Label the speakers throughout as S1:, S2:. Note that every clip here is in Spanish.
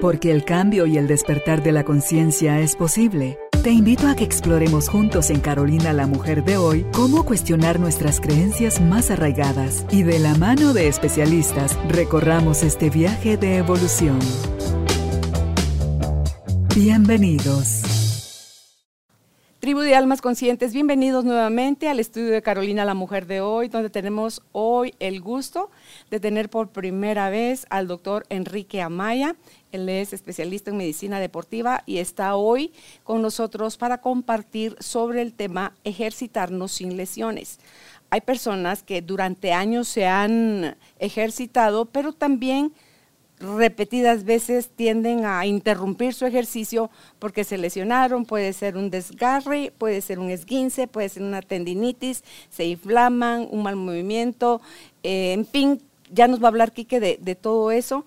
S1: Porque el cambio y el despertar de la conciencia es posible. Te invito a que exploremos juntos en Carolina la Mujer de hoy cómo cuestionar nuestras creencias más arraigadas y de la mano de especialistas recorramos este viaje de evolución. Bienvenidos.
S2: Tribu de Almas Conscientes, bienvenidos nuevamente al estudio de Carolina la Mujer de hoy, donde tenemos hoy el gusto de tener por primera vez al doctor Enrique Amaya. Él es especialista en medicina deportiva y está hoy con nosotros para compartir sobre el tema ejercitarnos sin lesiones. Hay personas que durante años se han ejercitado, pero también repetidas veces tienden a interrumpir su ejercicio porque se lesionaron, puede ser un desgarre, puede ser un esguince, puede ser una tendinitis, se inflaman, un mal movimiento, eh, en fin, ya nos va a hablar Quique de, todo eso.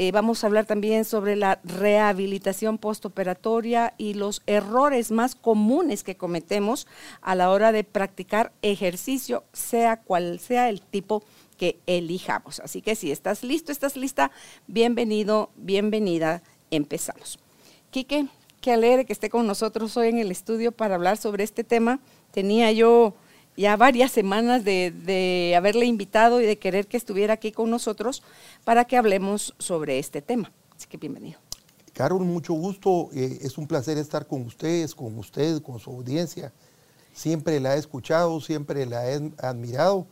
S2: Eh, vamos a hablar también sobre la rehabilitación postoperatoria y los errores más comunes que cometemos a la hora de practicar ejercicio, sea cual sea el tipo que elijamos. Así que si estás listo, estás lista, bienvenido, bienvenida, empezamos. Quique, qué alegre que esté con nosotros hoy en el estudio para hablar sobre este tema. Tenía yo ya varias semanas de, haberle invitado y de querer que estuviera aquí con nosotros para que hablemos sobre este tema. Así que bienvenido.
S3: Carol, mucho gusto. Eh, es un placer estar con ustedes, con usted, con su audiencia. Siempre la he escuchado, siempre la he admirado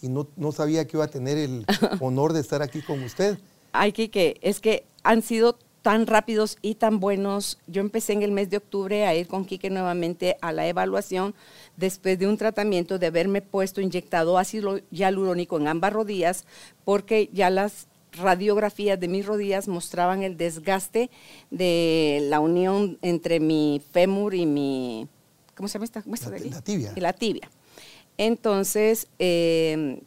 S3: y no, sabía que iba a tener el honor de estar aquí con usted.
S2: Ay, Kike, es que han sido tan rápidos y tan buenos. Yo empecé en el mes de octubre a ir con Quique nuevamente a la evaluación después de un tratamiento de haberme puesto inyectado ácido hialurónico en ambas rodillas porque ya las radiografías de mis rodillas mostraban el desgaste de la unión entre mi fémur y mi ¿cómo se llama esta?
S3: la tibia.
S2: Y la tibia. Entonces, eh,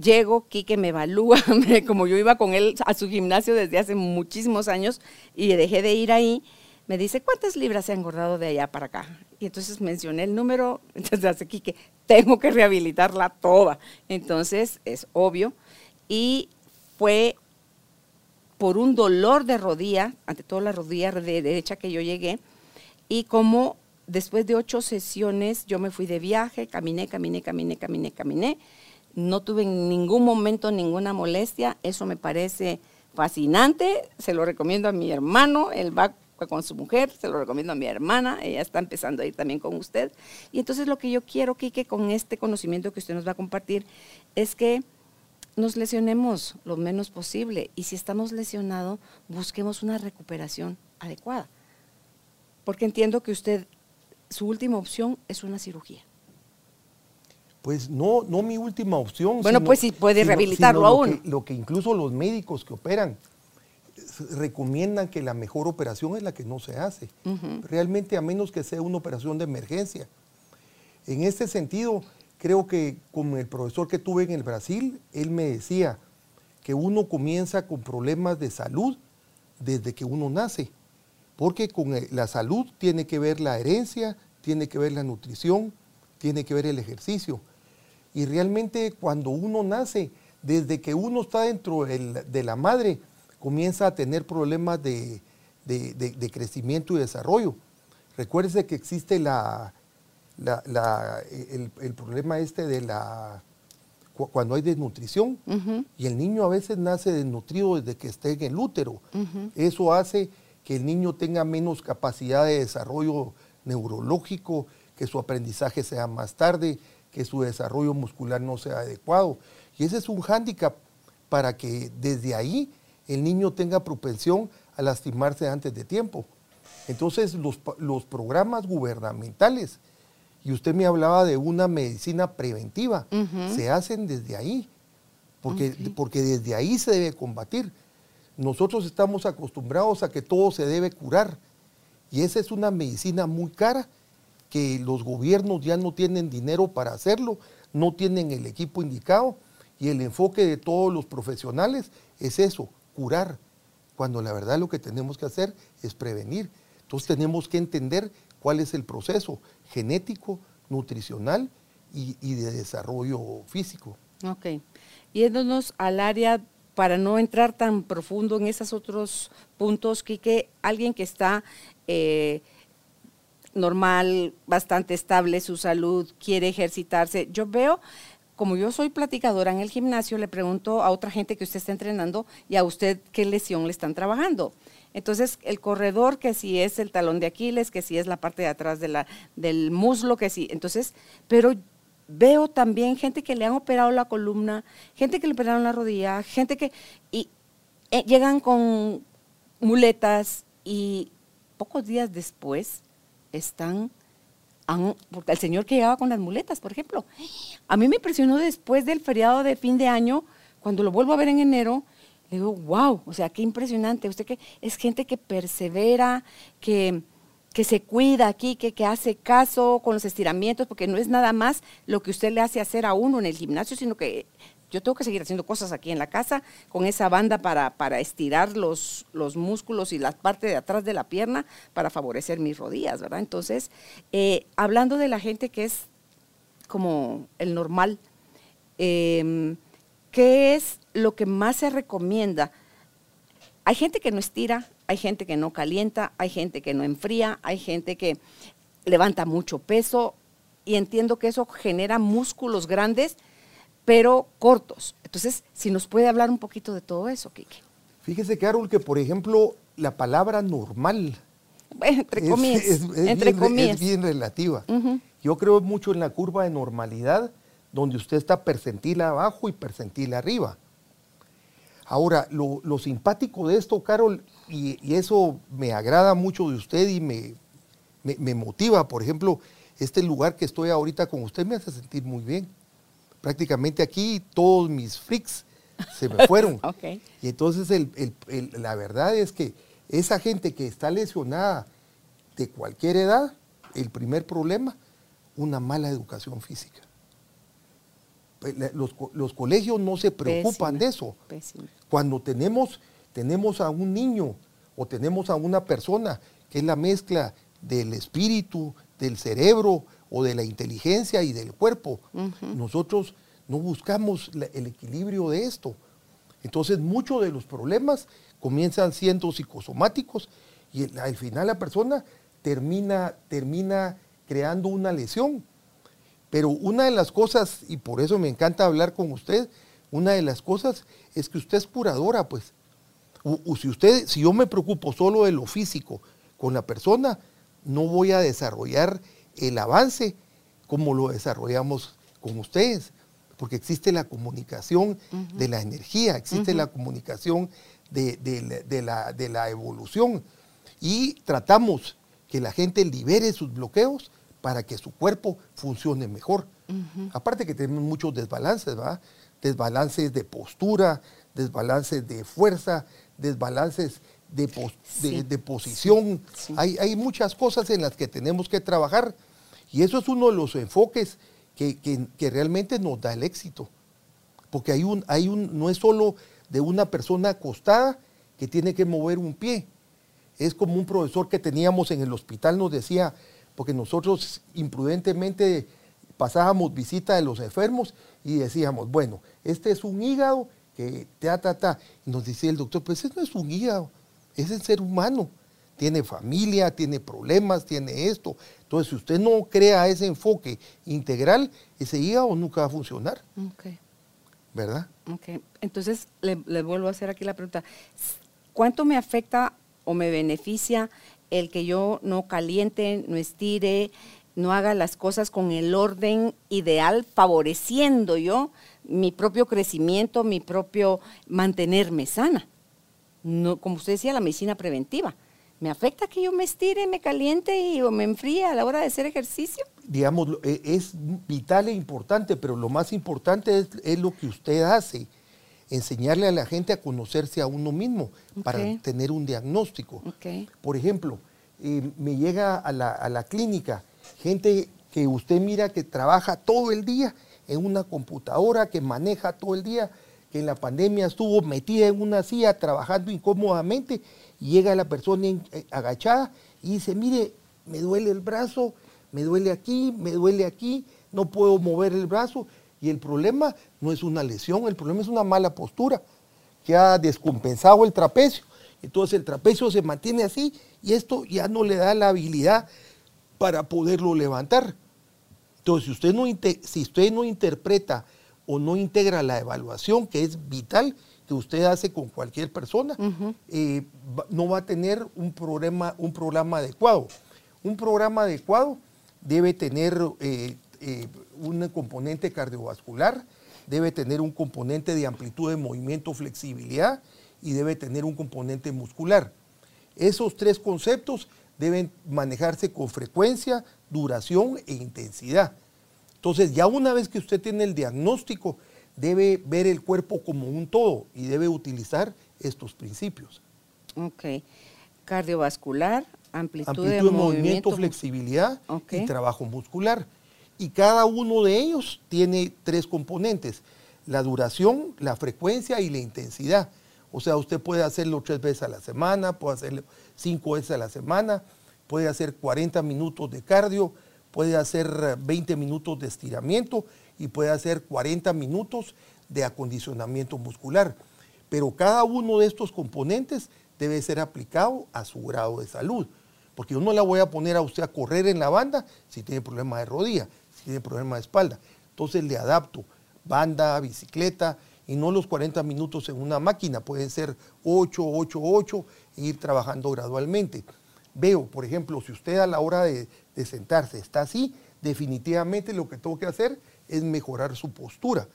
S2: llego, Quique me evalúa, como yo iba con él a su gimnasio desde hace muchísimos años y dejé de ir ahí, me dice, ¿cuántas libras se ha engordado de allá para acá? Y entonces mencioné el número, entonces hace Quique, tengo que rehabilitarla toda. Entonces, es obvio. Y fue por un dolor de rodilla, ante todo la rodilla de derecha que yo llegué, y como después de ocho sesiones yo me fui de viaje, caminé, caminé, caminé, caminé, caminé. No tuve en ningún momento ninguna molestia. Eso me parece fascinante. Se lo recomiendo a mi hermano. Él va con su mujer, se lo recomiendo a mi hermana, ella está empezando a ir también con usted. Y entonces lo que yo quiero, Kike, con este conocimiento que usted nos va a compartir, es que nos lesionemos lo menos posible y si estamos lesionados, busquemos una recuperación adecuada. Porque entiendo que usted su última opción es una cirugía.
S3: Pues no, no mi última opción.
S2: Bueno, pues sí puede rehabilitarlo aún.
S3: Lo que, incluso los médicos que operan recomiendan que la mejor operación es la que no se hace. Realmente a menos que sea una operación de emergencia. En este sentido, creo que como el profesor que tuve en el Brasil, él me decía que uno comienza con problemas de salud desde que uno nace porque con la salud tiene que ver la herencia, tiene que ver la nutrición, tiene que ver el ejercicio. Y realmente cuando uno nace, desde que uno está dentro de la madre, comienza a tener problemas de, crecimiento y desarrollo. Recuérdese que existe la, el, problema este de la cuando hay desnutrición y el niño a veces nace desnutrido desde que está en el útero. Eso hace que el niño tenga menos capacidad de desarrollo neurológico, que su aprendizaje sea más tarde, que su desarrollo muscular no sea adecuado. Y ese es un hándicap para que desde ahí el niño tenga propensión a lastimarse antes de tiempo. Entonces los, programas gubernamentales, y usted me hablaba de una medicina preventiva, se hacen desde ahí, porque, porque desde ahí se debe combatir. Nosotros estamos acostumbrados a que todo se debe curar y esa es una medicina muy cara que los gobiernos ya no tienen dinero para hacerlo, no tienen el equipo indicado y el enfoque de todos los profesionales es eso, curar, cuando la verdad lo que tenemos que hacer es prevenir. Entonces tenemos que entender cuál es el proceso genético, nutricional y, de desarrollo físico.
S2: Ok. Yéndonos al área para no entrar tan profundo en esos otros puntos, que alguien que está eh, normal, bastante estable su salud, quiere ejercitarse, yo veo como yo soy platicadora en el gimnasio, le pregunto a otra gente que usted está entrenando y a usted qué lesión le están trabajando. Entonces, el corredor, que si es el talón de Aquiles, que si es la parte de atrás de la, del muslo, que si. Entonces, pero veo también gente que le han operado la columna, gente que le operaron la rodilla, gente que. Y eh, llegan con muletas y pocos días después están. porque el señor que llegaba con las muletas, por ejemplo. A mí me impresionó después del feriado de fin de año, cuando lo vuelvo a ver en enero le digo, wow, o sea, qué impresionante. Usted que es gente que persevera, que, que se cuida aquí, que, que, hace caso con los estiramientos, porque no es nada más lo que usted le hace hacer a uno en el gimnasio, sino que yo tengo que seguir haciendo cosas aquí en la casa con esa banda para, para estirar los, los músculos y la parte de atrás de la pierna para favorecer mis rodillas, ¿verdad? Entonces, eh, hablando de la gente que es como el normal, eh, ¿qué es lo que más se recomienda? Hay gente que no estira, hay gente que no calienta, hay gente que no enfría, hay gente que levanta mucho peso y entiendo que eso genera músculos grandes, pero cortos. Entonces, si nos puede hablar un poquito de todo eso, Kike.
S3: Fíjese, Carol, que por ejemplo, la palabra normal.
S2: entre comillas. Es, entre
S3: bien, comillas. es bien relativa. Yo creo mucho en la curva de normalidad donde usted está percentil abajo y percentil arriba. Ahora, lo, simpático de esto, Carol, y, eso me agrada mucho de usted y me, me, motiva, por ejemplo, este lugar que estoy ahorita con usted me hace sentir muy bien. Prácticamente aquí todos mis freaks se me fueron. Y entonces la verdad es que esa gente que está lesionada de cualquier edad, el primer problema, una mala educación física. Pues, los, colegios no se preocupan de eso. Cuando tenemos, tenemos a un niño o tenemos a una persona que es la mezcla del espíritu, del cerebro o de la inteligencia y del cuerpo, nosotros no buscamos el equilibrio de esto. Entonces muchos de los problemas comienzan siendo psicosomáticos y al final la persona termina, termina creando una lesión pero una de las cosas, y por eso me encanta hablar con usted, una de las cosas es que usted es curadora, pues. O, si usted, si yo me preocupo solo de lo físico con la persona, no voy a desarrollar el avance como lo desarrollamos con ustedes, porque existe la comunicación de la energía, existe la comunicación de, la, de la evolución. Y tratamos que la gente libere sus bloqueos para que su cuerpo funcione mejor. Aparte que tenemos muchos desbalances, ¿verdad? Desbalances de postura, desbalances de fuerza, desbalances de, de, posición. Hay, hay, muchas cosas en las que tenemos que trabajar y eso es uno de los enfoques que, que, realmente nos da el éxito. Porque hay un, hay un, no es solo de una persona acostada que tiene que mover un pie. Es como un profesor que teníamos en el hospital nos decía, porque nosotros imprudentemente pasábamos visita de los enfermos y decíamos, bueno, este es un hígado que ta, ta, ta. Y nos decía el doctor, pues ese no es un hígado, es el ser humano. Tiene familia, tiene problemas, tiene esto. Entonces, si usted no crea ese enfoque integral, ese hígado nunca va a funcionar. ¿Verdad?
S2: Ok. Entonces, le, le vuelvo a hacer aquí la pregunta. ¿Cuánto me afecta o me beneficia el que yo no caliente, no estire, no haga las cosas con el orden ideal, favoreciendo yo mi propio crecimiento, mi propio mantenerme sana. No, como usted decía, la medicina preventiva. ¿Me afecta que yo me estire, me caliente y o me enfríe a la hora de hacer ejercicio?
S3: Digamos, e, es vital e importante, pero lo más importante es, lo que usted hace, enseñarle a la gente a conocerse a uno mismo para tener un diagnóstico. Por ejemplo, eh, me llega a la, clínica gente que usted mira que trabaja todo el día en una computadora, que maneja todo el día, que en la pandemia estuvo metida en una silla trabajando incómodamente, llega la persona eh, agachada y dice, mire, me duele el brazo, me duele aquí, me duele aquí, no puedo mover el brazo, y el problema no es una lesión, el problema es una mala postura. queda descompensado el trapecio. Entonces el trapecio se mantiene así y esto ya no le da la habilidad para poderlo levantar. Entonces, si usted no, si usted no interpreta o no integra la evaluación, que es vital, que usted hace con cualquier persona, eh, no va a tener un programa, un programa adecuado. Un programa adecuado debe tener eh, eh, un componente cardiovascular, debe tener un componente de amplitud de movimiento, flexibilidad y debe tener un componente muscular. Esos tres conceptos deben manejarse con frecuencia, duración e intensidad. Entonces, ya una vez que usted tiene el diagnóstico, debe ver el cuerpo como un todo y debe utilizar estos principios.
S2: Ok. Cardiovascular, amplitud,
S3: de, movimiento, flexibilidad y trabajo muscular. Y cada uno de ellos tiene tres componentes, la duración, la frecuencia y la intensidad. O sea, usted puede hacerlo tres veces a la semana, puede hacerlo cinco veces a la semana, puede hacer 40 minutos de cardio, puede hacer 20 minutos de estiramiento y puede hacer 40 minutos de acondicionamiento muscular. Pero cada uno de estos componentes debe ser aplicado a su grado de salud. Porque yo no la voy a poner a usted a correr en la banda si tiene problema de rodilla, si tiene problema de espalda. Entonces le adapto banda, bicicleta, y no los 40 minutos en una máquina, pueden ser 8, 8, 8 e ir trabajando gradualmente. Veo, por ejemplo, si usted a la hora de, de sentarse está así, definitivamente lo que tengo que hacer es mejorar su postura.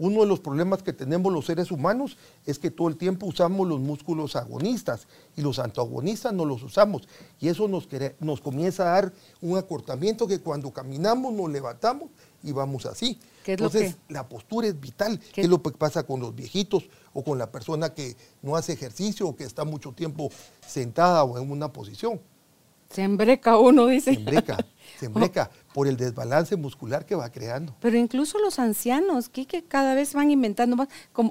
S3: Uno de los problemas que tenemos los seres humanos es que todo el tiempo usamos los músculos agonistas y los antagonistas no los usamos. Y eso nos, nos comienza a dar un acortamiento que cuando caminamos nos levantamos y vamos así. Entonces, la postura es vital. ¿Qué? es lo que pasa con los viejitos o con la persona que no hace ejercicio o que está mucho tiempo sentada o en una posición?
S2: Se embreca uno, dice.
S3: Se embreca, se embreca por el desbalance muscular que va creando.
S2: Pero incluso los ancianos, que cada vez van inventando más,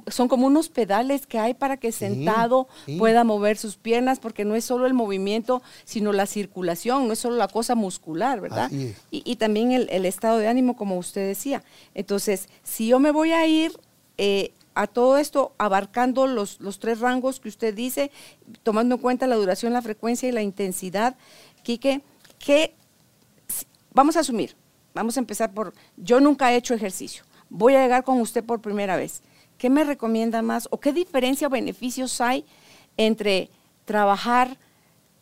S2: son como unos pedales que hay para que sentado pueda mover sus piernas, porque no es solo el movimiento, sino la circulación, no es solo la cosa muscular, ¿verdad? Y, también el, estado de ánimo, como usted decía. Entonces, si yo me voy a ir... Eh, a todo esto abarcando los, los tres rangos que usted dice, tomando en cuenta la duración, la frecuencia y la intensidad, Quique, que vamos a asumir, vamos a empezar por, yo nunca he hecho ejercicio, voy a llegar con usted por primera vez. ¿Qué me recomienda más o qué diferencia o beneficios hay entre trabajar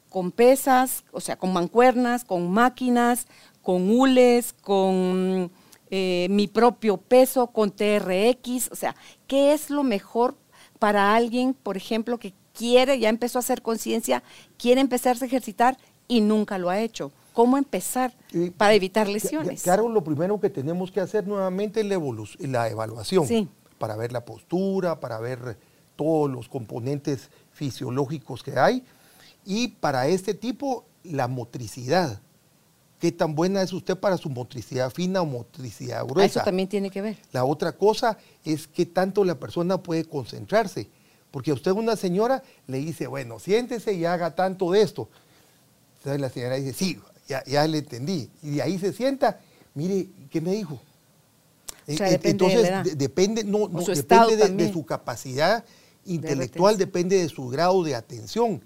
S2: con pesas, o sea, con mancuernas, con máquinas, con hules, con eh, mi propio peso, con TRX? O sea, ¿qué es lo mejor para alguien, por ejemplo, que quiere, ya empezó a hacer conciencia, quiere empezarse a ejercitar y nunca lo ha hecho. ¿Cómo empezar para evitar lesiones?
S3: Claro, lo primero que tenemos que hacer nuevamente es la, evaluación, para ver la postura, para ver todos los componentes fisiológicos que hay y para este tipo la motricidad. ¿Qué tan buena es usted para su motricidad fina o motricidad gruesa?
S2: Eso también tiene que ver.
S3: La otra cosa es qué tanto la persona puede concentrarse. Porque a usted una señora le dice, bueno, siéntese y haga tanto de esto. Entonces la señora dice, sí, ya, le entendí. Y de ahí se sienta, mire, ¿qué me dijo?
S2: O sea, eh, depende
S3: Entonces, depende, no, no depende de, su capacidad intelectual, depende de su grado de atención.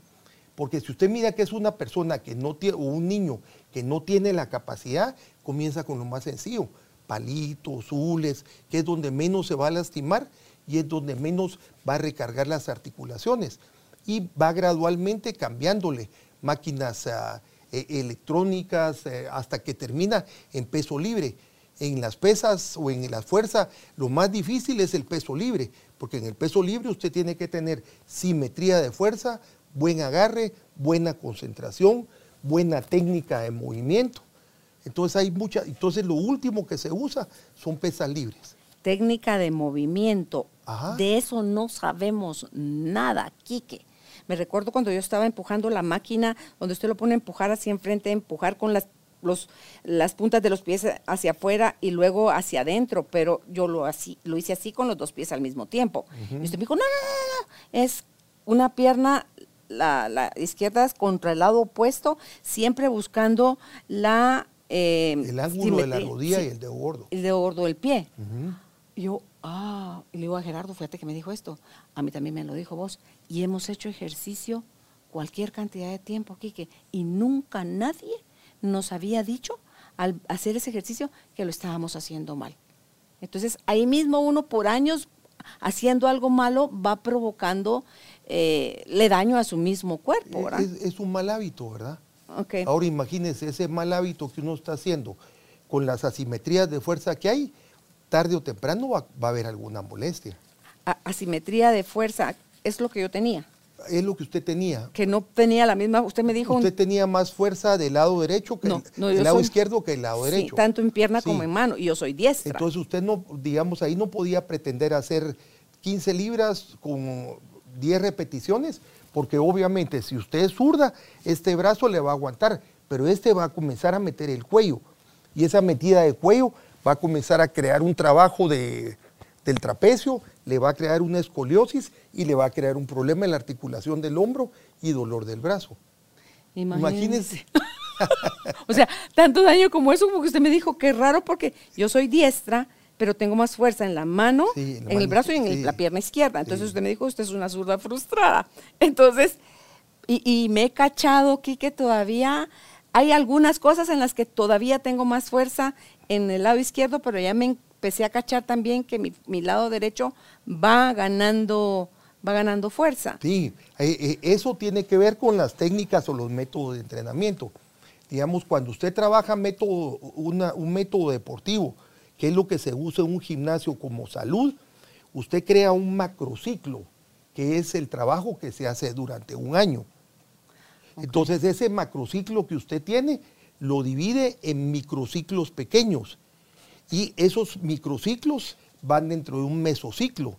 S3: Porque si usted mira que es una persona que no tiene, o un niño que no tiene la capacidad, comienza con lo más sencillo, palitos, hules, que es donde menos se va a lastimar y es donde menos va a recargar las articulaciones. Y va gradualmente cambiándole máquinas ah, e, electrónicas, eh, hasta que termina en peso libre. En las pesas o en la fuerza, lo más difícil es el peso libre, porque en el peso libre usted tiene que tener simetría de fuerza, buen agarre, buena concentración, buena técnica de movimiento. Entonces hay mucha, entonces lo último que se usa son pesas libres.
S2: Técnica de movimiento. De eso no sabemos nada, Quique. Me recuerdo cuando yo estaba empujando la máquina, donde usted lo pone a empujar así enfrente, empujar con las, los, las puntas de los pies hacia afuera y luego hacia adentro, pero yo lo, así, lo hice así con los dos pies al mismo tiempo. Y usted me dijo, no, no, no, no, es una pierna la, la, izquierda contra el lado opuesto, siempre buscando la...
S3: Eh, el ángulo de la rodilla y el dedo gordo.
S2: El dedo gordo del pie. Yo, Ah, y le digo a Gerardo, fíjate que me dijo esto. A mí también me lo dijo vos. Y hemos hecho ejercicio cualquier cantidad de tiempo, Quique, y nunca nadie nos había dicho al hacer ese ejercicio que lo estábamos haciendo mal. Entonces, ahí mismo uno por años haciendo algo malo va provocando eh, le daño a su mismo cuerpo, ¿verdad?
S3: Es, un mal hábito, ¿verdad?
S2: Okay.
S3: Ahora imagínense ese mal hábito que uno está haciendo con las asimetrías de fuerza que hay, tarde o temprano va, a haber alguna molestia.
S2: asimetría de fuerza es lo que yo tenía.
S3: Es lo que usted tenía.
S2: Que no tenía la misma, usted me dijo...
S3: Usted tenía más fuerza del lado derecho que el, lado izquierdo que el lado
S2: sí,
S3: derecho.
S2: tanto en pierna como en mano, y yo soy diestra.
S3: Entonces usted no, digamos, ahí no podía pretender hacer 15 libras con 10 repeticiones, porque obviamente si usted es zurda, este brazo le va a aguantar, pero este va a comenzar a meter el cuello. Y esa metida de cuello va a comenzar a crear un trabajo de, del trapecio, le va a crear una escoliosis y le va a crear un problema en la articulación del hombro y dolor del brazo.
S2: Imagínese. o sea, tanto daño como eso, como que usted me dijo, que raro porque yo soy diestra, pero tengo más fuerza en la mano, en, el brazo y en la pierna izquierda. Entonces usted me dijo, usted es una zurda frustrada. Entonces, y, me he cachado aquí que todavía hay algunas cosas en las que todavía tengo más fuerza en el lado izquierdo, pero ya me empecé a cachar también que mi, lado derecho va ganando, va ganando fuerza.
S3: Sí, eh, eh, eso tiene que ver con las técnicas o los métodos de entrenamiento. Digamos, cuando usted trabaja método, un método deportivo, que es lo que se usa en un gimnasio como salud, usted crea un macrociclo, que es el trabajo que se hace durante un año. Entonces ese macrociclo que usted tiene lo divide en microciclos pequeños y esos microciclos van dentro de un mesociclo.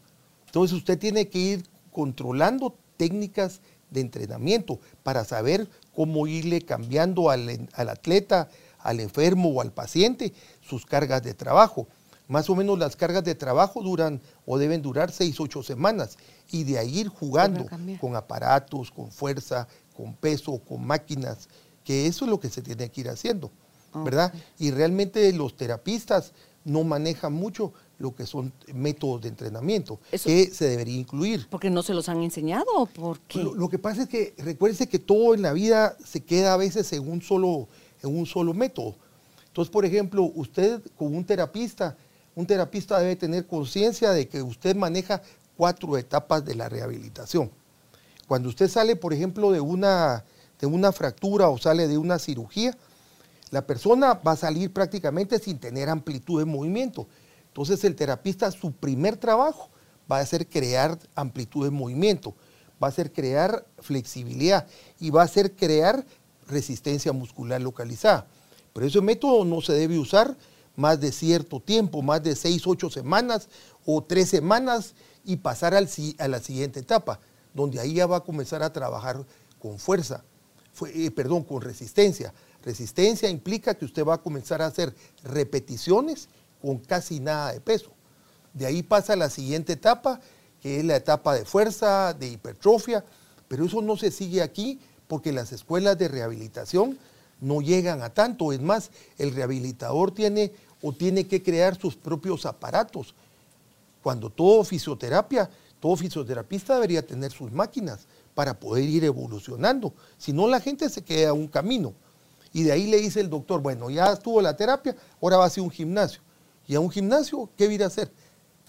S3: Entonces usted tiene que ir controlando técnicas de entrenamiento para saber cómo irle cambiando al, al atleta al enfermo o al paciente sus cargas de trabajo. Más o menos las cargas de trabajo duran o deben durar seis, ocho semanas y de ahí ir jugando con aparatos, con fuerza, con peso, con máquinas, que eso es lo que se tiene que ir haciendo, ¿verdad? Y realmente los terapistas no manejan mucho lo que son métodos de entrenamiento, que se debería incluir.
S2: Porque no se los han enseñado, porque
S3: lo, lo, que pasa es que recuérdese que todo en la vida se queda a veces en un solo en un solo método. Entonces, por ejemplo, usted con un terapista, un terapista debe tener conciencia de que usted maneja cuatro etapas de la rehabilitación. Cuando usted sale, por ejemplo, de una, de una fractura o sale de una cirugía, la persona va a salir prácticamente sin tener amplitud de movimiento. Entonces el terapista, su primer trabajo va a ser crear amplitud de movimiento, va a ser crear flexibilidad y va a ser crear resistencia muscular localizada. Pero ese método no se debe usar más de cierto tiempo, más de 6, 8 semanas o 3 semanas y pasar al, a la siguiente etapa, donde ahí ya va a comenzar a trabajar con fuerza, eh, perdón, con resistencia. Resistencia implica que usted va a comenzar a hacer repeticiones con casi nada de peso. De ahí pasa a la siguiente etapa, que es la etapa de fuerza, de hipertrofia, pero eso no se sigue aquí porque las escuelas de rehabilitación no llegan a tanto. Es más, el rehabilitador tiene o tiene que crear sus propios aparatos. Cuando todo fisioterapia, todo fisioterapista debería tener sus máquinas para poder ir evolucionando. Si no, la gente se queda a un camino. Y de ahí le dice el doctor, bueno, ya estuvo la terapia, ahora va a ser un gimnasio. Y a un gimnasio, ¿qué viene a hacer?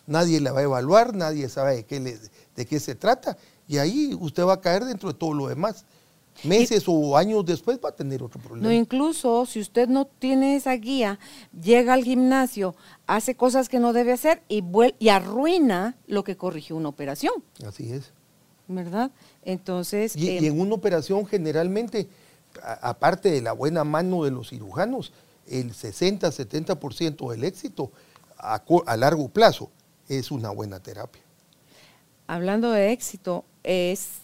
S3: Nadie la va a evaluar, nadie sabe de qué, de qué se trata. Y ahí usted va a caer dentro de todo lo demás meses o años después va a tener otro problema.
S2: No, incluso si usted no tiene esa guía, llega al gimnasio, hace cosas que no debe hacer y, y arruina lo que corrigió una operación.
S3: Así es.
S2: ¿Verdad? Entonces...
S3: Y, y en una operación generalmente, aparte de la buena mano de los cirujanos, el 60-70% del éxito a, a largo plazo es una buena terapia.
S2: Hablando de éxito, es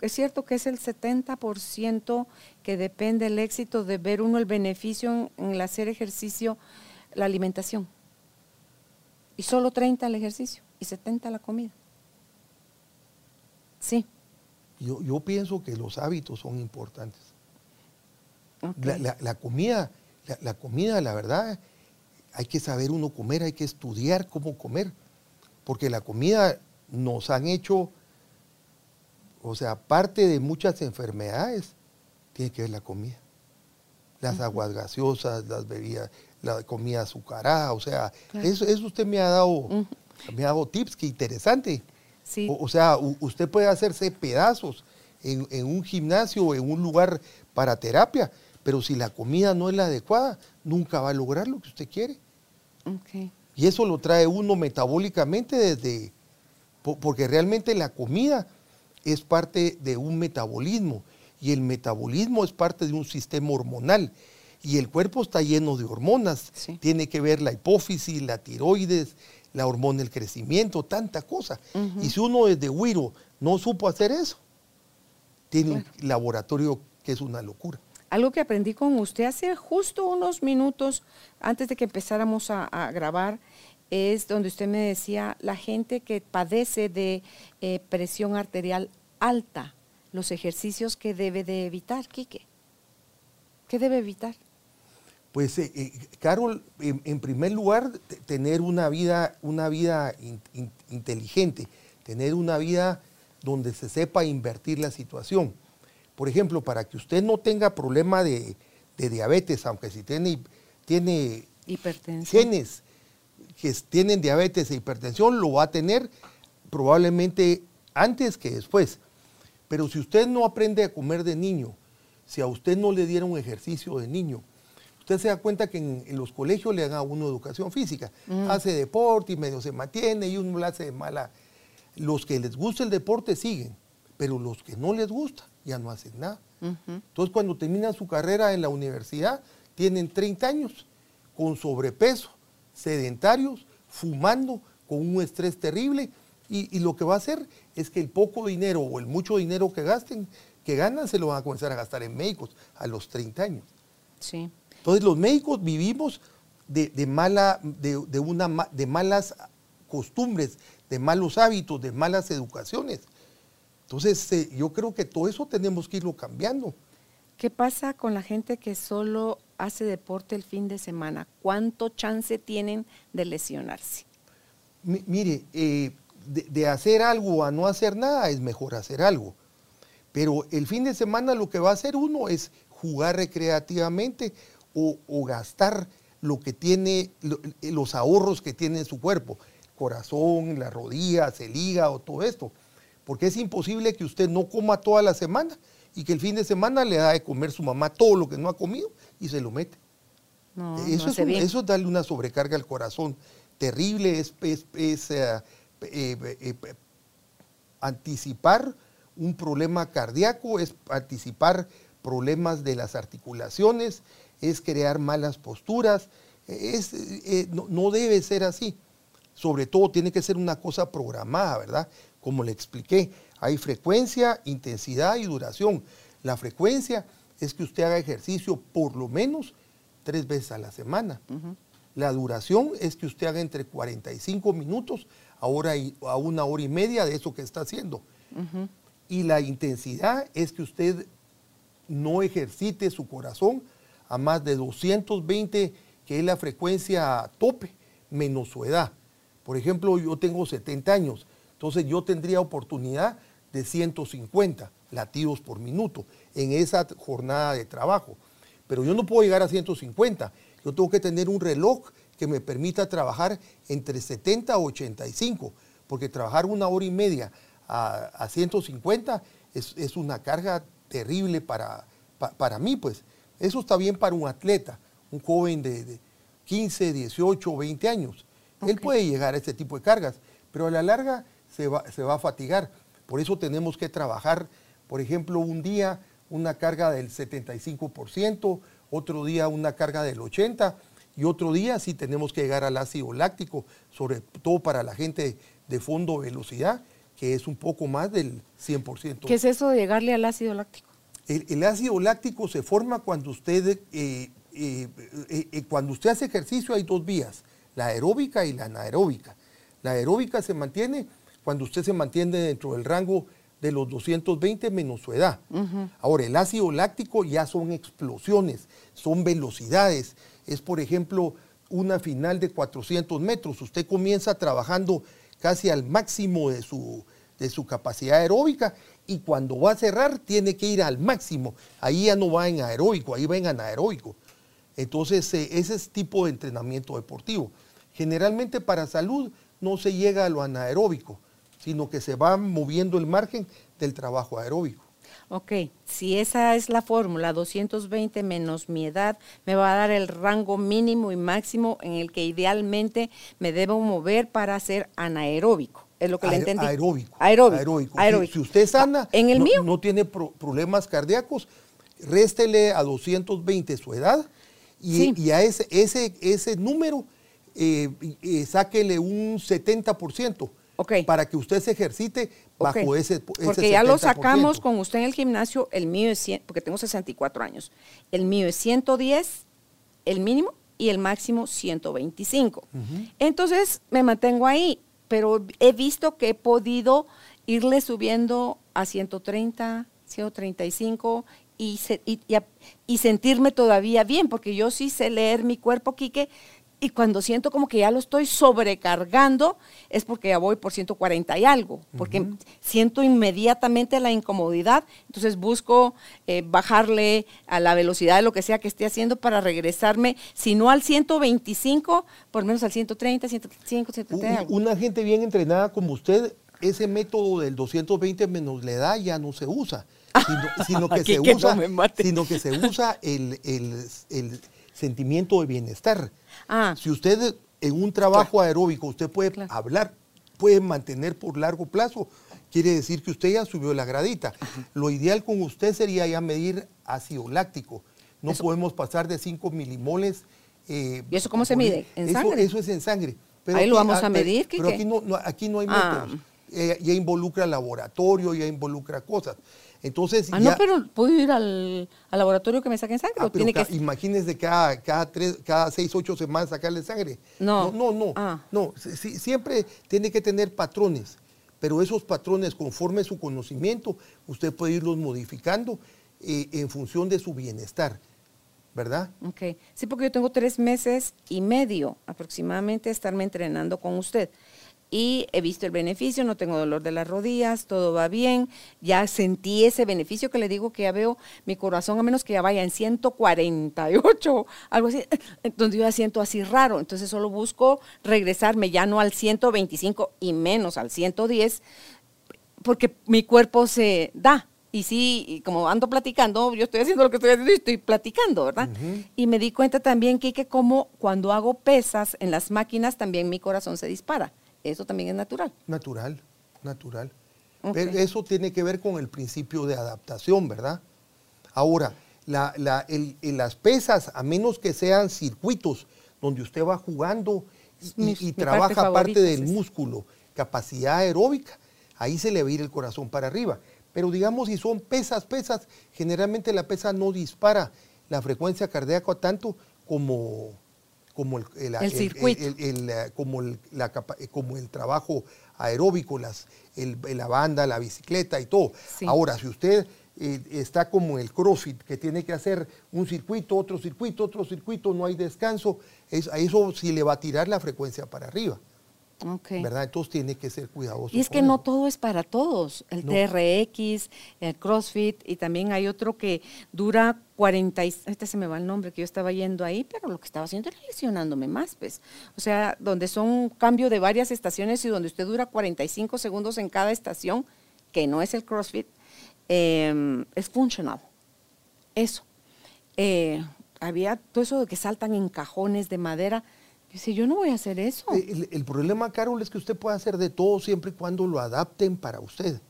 S2: es cierto que es el 70% que depende el éxito de ver uno el beneficio en, el hacer ejercicio, la alimentación. Y solo 30 el ejercicio y 70 la comida. Sí.
S3: Yo, pienso que los hábitos son importantes. La, comida, la, comida, la verdad, hay que saber uno comer, hay que estudiar cómo comer, porque la comida nos han hecho, o sea, parte de muchas enfermedades tiene que ver la comida. Las aguas gaseosas, las bebidas, la comida azucarada, o sea, eso, eso usted me ha dado, me ha dado tips, que interesante. O, sea, usted puede hacerse pedazos en, un gimnasio o en un lugar para terapia, pero si la comida no es la adecuada, nunca va a lograr lo que usted quiere. Y eso lo trae uno metabólicamente desde, porque realmente la comida es parte de un metabolismo y el metabolismo es parte de un sistema hormonal y el cuerpo está lleno de hormonas. Tiene que ver la hipófisis, la tiroides, la hormona del crecimiento, tanta cosa. Y si uno desde Huiro no supo hacer eso, tiene un laboratorio que es una locura.
S2: Algo que aprendí con usted hace justo unos minutos antes de que empezáramos a, grabar es donde usted me decía la gente que padece de eh, presión arterial alta, los ejercicios que debe de evitar, Quique. ¿Qué debe evitar?
S3: Pues, eh, eh, Carol, en, primer lugar, tener una vida, una vida inteligente, tener una vida donde se sepa invertir la situación. Por ejemplo, para que usted no tenga problema de, diabetes, aunque si tiene, tiene genes que tienen diabetes e hipertensión, lo va a tener probablemente antes que después. Pero si usted no aprende a comer de niño, si a usted no le dieron un ejercicio de niño, usted se da cuenta que en, los colegios le dan a uno educación física. Mm. Hace deporte y medio se mantiene y uno lo hace de mala. Los que les gusta el deporte siguen, pero los que no les gusta ya no hacen nada. Entonces cuando terminan su carrera en la universidad, tienen 30 años con sobrepeso, sedentarios, fumando, con un estrés terrible. Y, y, lo que va a hacer es que el poco dinero o el mucho dinero que gasten, que ganan, se lo van a comenzar a gastar en médicos a los 30 años.
S2: Sí.
S3: Entonces los médicos vivimos de, mala, de, una, de malas costumbres, de malos hábitos, de malas educaciones. Entonces eh, yo creo que todo eso tenemos que irlo cambiando.
S2: ¿Qué pasa con la gente que solo hace deporte el fin de semana? ¿Cuánto chance tienen de lesionarse?
S3: mire, eh, de, de, hacer algo a no hacer nada es mejor hacer algo. Pero el fin de semana lo que va a hacer uno es jugar recreativamente o, gastar lo que tiene, los ahorros que tiene en su cuerpo, corazón, las rodillas, el hígado, todo esto. Porque es imposible que usted no coma toda la semana y que el fin de semana le da de comer su mamá todo lo que no ha comido y se lo mete. eso, es eso, darle una sobrecarga al corazón terrible, es, es, eh, eh, eh, anticipar un problema cardíaco, es anticipar problemas de las articulaciones, es crear malas posturas, es, eh, no, debe ser así. Sobre todo tiene que ser una cosa programada, ¿verdad? Como le expliqué, hay frecuencia, intensidad y duración. La frecuencia es que usted haga ejercicio por lo menos tres veces a la semana. La duración es que usted haga entre 45 minutos a, hora y, a una hora y media de eso que está haciendo. Y la intensidad es que usted no ejercite su corazón a más de 220, que es la frecuencia tope, menos su edad. Por ejemplo, yo tengo 70 años, entonces yo tendría oportunidad de 150 latidos por minuto en esa jornada de trabajo. Pero yo no puedo llegar a 150, yo tengo que tener un reloj que me permita trabajar entre 70 a 85, porque trabajar una hora y media a, 150 es, una carga terrible para, para mí, pues. Eso está bien para un atleta, un joven de, 15, 18, 20 años. Él puede llegar a este tipo de cargas, pero a la larga se va, se va a fatigar. Por eso tenemos que trabajar, por ejemplo, un día una carga del 75%, otro día una carga del 80% y otro día sí tenemos que llegar al ácido láctico, sobre todo para la gente de fondo velocidad, que es un poco más del 100%.
S2: ¿Qué es eso de llegarle al ácido láctico?
S3: El, ácido láctico se forma cuando usted, eh, eh, eh, cuando usted hace ejercicio hay dos vías, la aeróbica y la anaeróbica. La aeróbica se mantiene cuando usted se mantiene dentro del rango de los 220 menos su edad. Ahora, el ácido láctico ya son explosiones, son velocidades. Es, por ejemplo, una final de 400 metros. Usted comienza trabajando casi al máximo de su, de su capacidad aeróbica y cuando va a cerrar tiene que ir al máximo. Ahí ya no va en aeróbico, ahí va en anaeróbico. Entonces, eh, ese es tipo de entrenamiento deportivo. Generalmente para salud no se llega a lo anaeróbico, sino que se va moviendo el margen del trabajo aeróbico.
S2: Ok, si esa es la fórmula, 220 menos mi edad, me va a dar el rango mínimo y máximo en el que idealmente me debo mover para ser anaeróbico. Es lo que le entendí.
S3: Aeróbico.
S2: Aeróbico.
S3: aeróbico. Si, usted sana,
S2: ¿En el
S3: no,
S2: mío?
S3: no tiene problemas cardíacos, réstele a 220 su edad y, a ese, ese, ese número eh, eh, sáquele un 70%. Para que usted se ejercite bajo ese, ese,
S2: Porque ya lo sacamos con usted en el gimnasio, el mío es 100, porque tengo 64 años. El mío es 110, el mínimo, y el máximo 125. Entonces me mantengo ahí, pero he visto que he podido irle subiendo a 130, 135 y, y, y, sentirme todavía bien, porque yo sí sé leer mi cuerpo, Quique, y cuando siento como que ya lo estoy sobrecargando, es porque ya voy por 140 y algo, porque siento inmediatamente la incomodidad, entonces busco eh, bajarle a la velocidad de lo que sea que esté haciendo para regresarme, si no al 125, por lo menos al 130, 135, 130.
S3: Una gente bien entrenada como usted, ese método del 220 menos la edad ya no se usa, sino, que, se usa, sino que se usa el, el sentimiento de bienestar. Ah. Si usted en un trabajo aeróbico, usted puede hablar, puede mantener por largo plazo, quiere decir que usted ya subió la gradita. Lo ideal con usted sería ya medir ácido láctico. No podemos pasar de 5 milimoles.
S2: Eh, ¿Y eso cómo se mide? ¿En sangre?
S3: Eso es en sangre.
S2: Ahí lo vamos a medir.
S3: Pero, aquí, no, aquí no hay ah. métodos. Eh, ya involucra laboratorio, ya involucra cosas. Entonces,
S2: ah, no, pero ¿puedo ir al, laboratorio que me saquen sangre?
S3: Ah, tiene que... Imagínese cada, cada, tres, cada seis, ocho semanas sacarle sangre. No. No, no, no. Ah. no siempre tiene que tener patrones, pero esos patrones, conforme su conocimiento, usted puede irlos modificando eh, en función de su bienestar. ¿verdad?
S2: Ok. Sí, porque yo tengo tres meses y medio aproximadamente de estarme entrenando con usted y he visto el beneficio, no tengo dolor de las rodillas, todo va bien, ya sentí ese beneficio que le digo que ya veo mi corazón, a menos que ya vaya en 148, algo así, donde yo ya siento así raro, entonces solo busco regresarme ya no al 125 y menos al 110, porque mi cuerpo se da. Y sí, como ando platicando, yo estoy haciendo lo que estoy haciendo y estoy platicando, ¿verdad? Y me di cuenta también, que como cuando hago pesas en las máquinas, también mi corazón se dispara. Eso también es natural.
S3: Natural, natural. Pero eso tiene que ver con el principio de adaptación, ¿verdad? Ahora, las pesas, a menos que sean circuitos donde usted va jugando y, trabaja parte, del músculo, capacidad aeróbica, ahí se le va a ir el corazón para arriba. Pero digamos, si son pesas, pesas, generalmente la pesa no dispara la frecuencia cardíaca tanto como, como el, como, la, como el trabajo aeróbico, las, la banda, la bicicleta y todo. Ahora, si usted eh, está como el CrossFit, que tiene que hacer un circuito, otro circuito, otro circuito, no hay descanso, es, a eso sí le va a tirar la frecuencia para arriba. ¿Verdad? Entonces tiene que ser cuidadoso.
S2: Y es que no todo es para todos. El TRX, el CrossFit y también hay otro que dura 40, este se me va el nombre que yo estaba yendo ahí, pero lo que estaba haciendo era lesionándome más, pues. O sea, donde son cambio de varias estaciones y donde usted dura 45 segundos en cada estación, que no es el CrossFit, em, es funcional. Eso. Eh, había todo eso de que saltan en cajones de madera Dice, yo no voy a hacer eso.
S3: El, problema, Carol, es que usted puede hacer de todo siempre y cuando lo adapten para usted.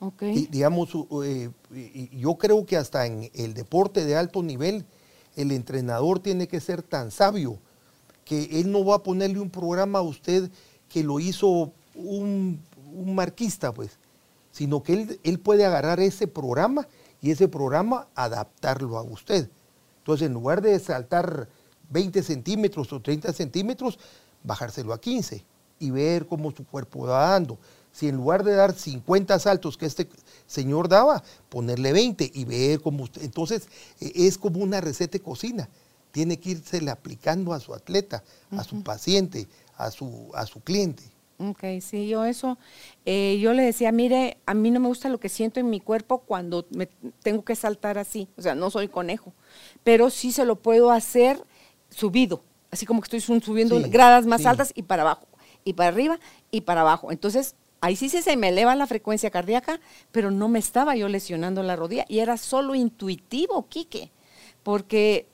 S2: Okay.
S3: digamos, eh, yo creo que hasta en el deporte de alto nivel, el entrenador tiene que ser tan sabio que él no va a ponerle un programa a usted que lo hizo un, marquista, pues, sino que él, él puede agarrar ese programa y ese programa adaptarlo a usted. Entonces, en lugar de saltar 20 centímetros o 30 centímetros, bajárselo a 15 y ver cómo su cuerpo va dando. Si en lugar de dar 50 saltos que este señor daba, ponerle 20 y ver cómo usted. Entonces, e, es como una receta de cocina. tiene que irse aplicando a su atleta, a su paciente, a su, a su cliente.
S2: Ok, sí, yo eso, eh, yo le decía, mire, a mí no me gusta lo que siento en mi cuerpo cuando me tengo que saltar así, o sea, no soy conejo, pero sí se lo puedo hacer subido, así como que estoy subiendo gradas más altas y para abajo, y para arriba y para abajo. Entonces, ahí sí se me eleva la frecuencia cardíaca, pero no me estaba yo lesionando la rodilla y era solo intuitivo, Quique, porque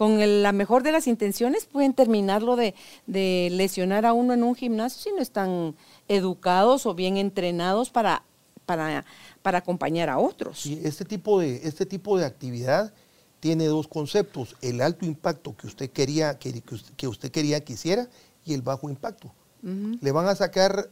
S2: con la mejor de las intenciones pueden terminarlo de, lesionar a uno en un gimnasio si no están educados o bien entrenados para, para, acompañar a otros.
S3: este tipo, de, este tipo de actividad tiene dos conceptos, el alto impacto que usted quería que, que usted quería que hiciera y el bajo impacto. Le van a sacar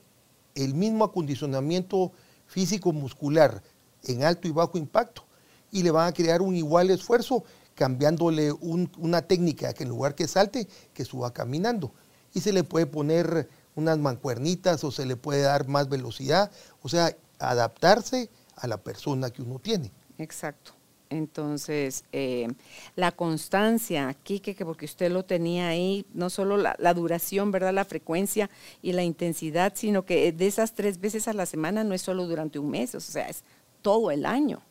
S3: el mismo acondicionamiento físico muscular en alto y bajo impacto y le van a crear un igual esfuerzo cambiándole una técnica que en lugar que salte, que suba caminando. Y se le puede poner unas mancuernitas o se le puede dar más velocidad, o sea, adaptarse a la persona que uno tiene.
S2: Exacto. Entonces, eh, la constancia, Quique, que porque usted lo tenía ahí, no solo la, la, duración, ¿verdad? La frecuencia y la intensidad, sino que de esas tres veces a la semana no es solo durante un mes, o sea, es todo el año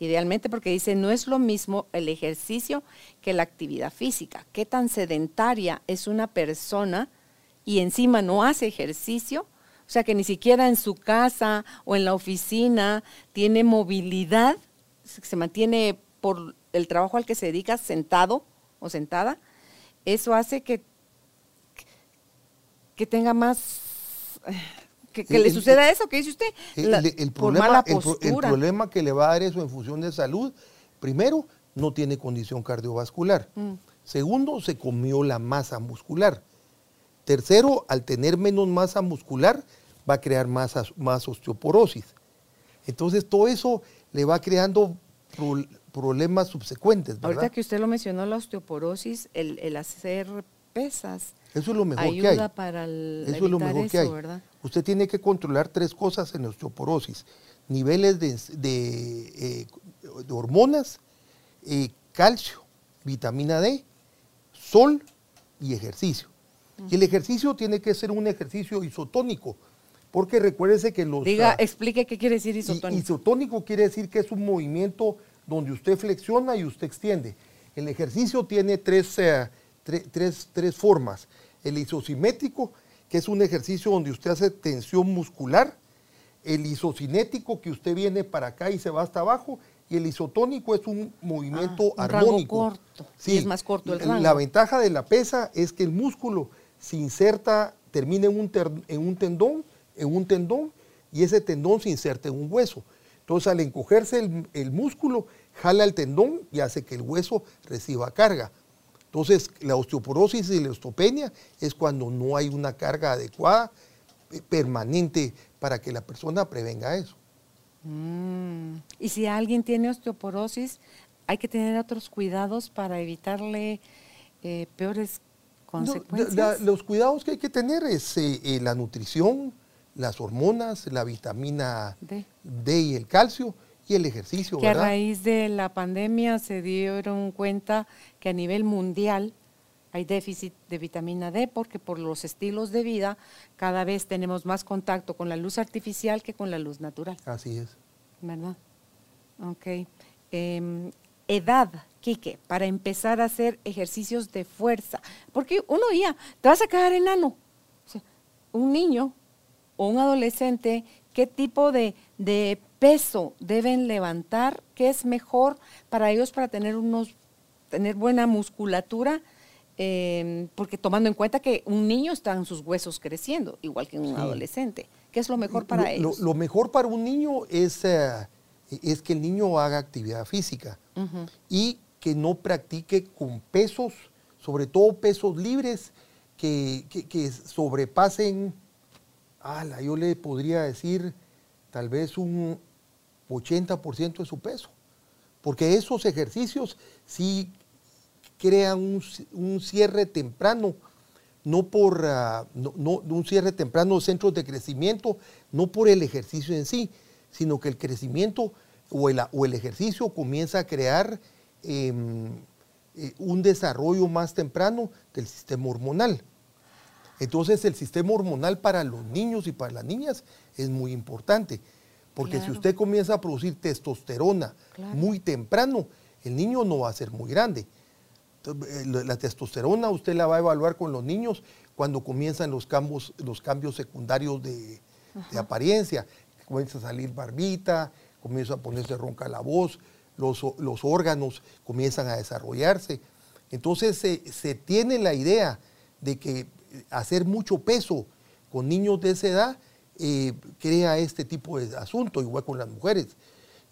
S2: idealmente porque dice, no es lo mismo el ejercicio que la actividad física. ¿Qué tan sedentaria es una persona y encima no hace ejercicio? O sea, que ni siquiera en su casa o en la oficina tiene movilidad, se mantiene por el trabajo al que se dedica sentado o sentada. Eso hace que, que tenga más que, le suceda eso, ¿qué dice usted?
S3: el, problema, el, problema que le va a dar eso en función de salud, primero, no tiene condición cardiovascular. Mm. Segundo, se comió la masa muscular. Tercero, al tener menos masa muscular, va a crear más, más osteoporosis. Entonces, todo eso le va creando problemas subsecuentes. ¿verdad?
S2: Ahorita que usted lo mencionó, la osteoporosis, el, el hacer pesas.
S3: Eso es lo mejor que hay.
S2: para el, eso es lo mejor que hay. ¿verdad?
S3: Usted tiene que controlar tres cosas en osteoporosis. Niveles de, eh, hormonas, eh, calcio, vitamina D, sol y ejercicio. Y el ejercicio tiene que ser un ejercicio isotónico, porque recuérdese que los...
S2: Diga, explique qué quiere decir isotónico.
S3: Isotónico quiere decir que es un movimiento donde usted flexiona y usted extiende. El ejercicio tiene tres, eh, tres, tres formas. El isosimétrico, que es un ejercicio donde usted hace tensión muscular, el isocinético, que usted viene para acá y se va hasta abajo, y el isotónico es un movimiento ah, armónico.
S2: corto. Sí, es más corto el rango.
S3: La ventaja de la pesa es que el músculo se inserta, termina en un, en un tendón, en un tendón, y ese tendón se inserta en un hueso. Entonces, al encogerse el, el músculo, jala el tendón y hace que el hueso reciba carga. Entonces, la osteoporosis y la osteopenia es cuando no hay una carga adecuada, eh, permanente, para que la persona prevenga eso.
S2: Mm. Y si alguien tiene osteoporosis, hay que tener otros cuidados para evitarle eh, peores consecuencias.
S3: los cuidados que hay que tener es eh, la nutrición, las hormonas, la vitamina D y el calcio y el ejercicio.
S2: Que a raíz de la pandemia se dieron cuenta que a nivel mundial hay déficit de vitamina D porque por los estilos de vida cada vez tenemos más contacto con la luz artificial que con la luz natural.
S3: Así es.
S2: ¿Verdad? Ok. Em, edad, Quique, para empezar a hacer ejercicios de fuerza. Porque uno ya, te vas a quedar enano. un niño o un adolescente, ¿qué tipo de, de peso deben levantar, qué es mejor para ellos para tener unos tener buena musculatura, em, porque tomando en cuenta que un niño está en sus huesos creciendo, igual que un adolescente. ¿Qué es lo mejor para ellos?
S3: Lo, mejor para un niño es, eh, es que el niño haga actividad física y que no practique con pesos, sobre todo pesos libres, que, que sobrepasen, ala, yo le podría decir, tal vez un 80% de su peso. Porque esos ejercicios sí crean un, cierre temprano, no por ah, no, un cierre temprano de centros de crecimiento, no por el ejercicio en sí, sino que el crecimiento o el, o el ejercicio comienza a crear em, eh, un desarrollo más temprano del sistema hormonal. Entonces el sistema hormonal para los niños y para las niñas es muy importante, porque si usted comienza a producir testosterona
S2: Claro.
S3: muy temprano, el niño no va a ser muy grande. Eh, La testosterona usted la va a evaluar con los niños cuando comienzan los cambios, los cambios secundarios de, de apariencia. Comienza a salir barbita, comienza a ponerse ronca la voz, los, los órganos comienzan a desarrollarse. Entonces se, se tiene la idea de que hacer mucho peso con niños de esa edad eh, crea este tipo de asunto, igual con las mujeres.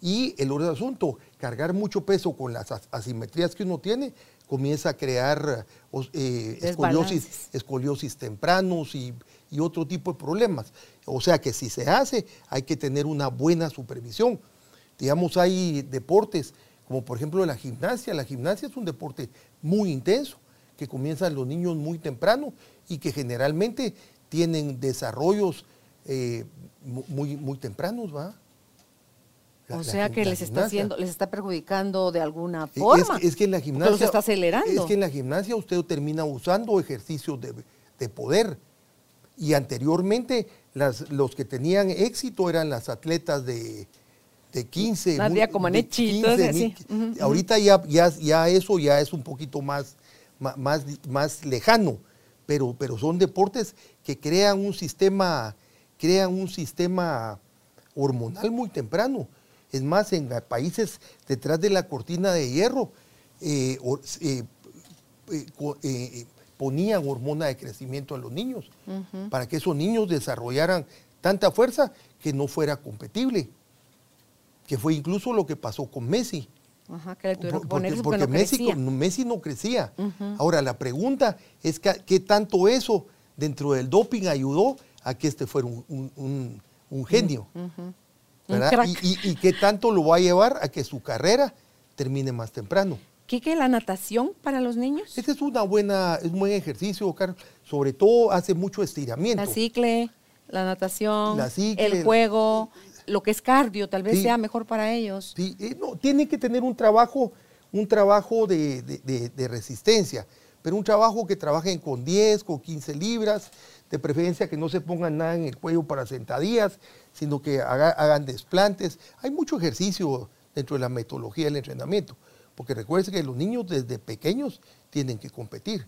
S3: Y el otro asunto, cargar mucho peso con las as- asimetrías que uno tiene, comienza a crear eh, os- escoliosis, escoliosis tempranos y, y otro tipo de problemas. O sea que si se hace, hay que tener una buena supervisión. Digamos, hay deportes, como por ejemplo la gimnasia. La gimnasia es un deporte muy intenso, que comienzan los niños muy temprano y que generalmente tienen desarrollos eh, mu- muy, muy tempranos, ¿va? La-
S2: O sea que
S3: la
S2: les está haciendo, les está perjudicando de alguna
S3: Eh,
S2: forma.
S3: Es, que- es que en la gimnasia.
S2: los está acelerando.
S3: Es que en la gimnasia usted termina usando ejercicios de, de poder. Y anteriormente las- los que tenían éxito eran las atletas de, de 15.
S2: Nadia
S3: muy-
S2: Comaneci,
S3: de 15,
S2: todas
S3: ni-
S2: así.
S3: Ahorita ya, ya, ya eso ya es un poquito más, más, más lejano, pero, pero son deportes que crean un sistema, crean un sistema hormonal muy temprano. Es más, en países detrás de la cortina de hierro, eh, eh, eh, eh, ponían hormona de crecimiento a los niños para que esos niños desarrollaran tanta fuerza que no fuera competible, que fue incluso lo que pasó con Messi.
S2: Ajá, que le tuvieron que poner
S3: porque,
S2: porque no
S3: Messi, no- Messi no crecía. Ahora, la pregunta es que- qué tanto eso dentro del doping ayudó a que este fuera un, un- un- un genio. ¿verdad? Y, y- y qué tanto lo va a llevar a que su carrera termine más temprano.
S2: ¿Qué la natación para los niños?
S3: Este es una buena, es un buen ejercicio, Carlos. Sobre todo hace mucho estiramiento.
S2: La cicle, la natación,
S3: La cicle,
S2: el juego, lo que es cardio, tal vez
S3: Sí.
S2: sea mejor para ellos.
S3: Sí, eh, no, tiene que tener un trabajo, un trabajo de, de- de- de resistencia, pero un trabajo que trabajen con 10, con 15 libras, de preferencia que no se pongan nada en el cuello para sentadillas, sino que haga- hagan desplantes. Hay mucho ejercicio dentro de la metodología del entrenamiento, porque recuerde que los niños desde pequeños tienen que competir.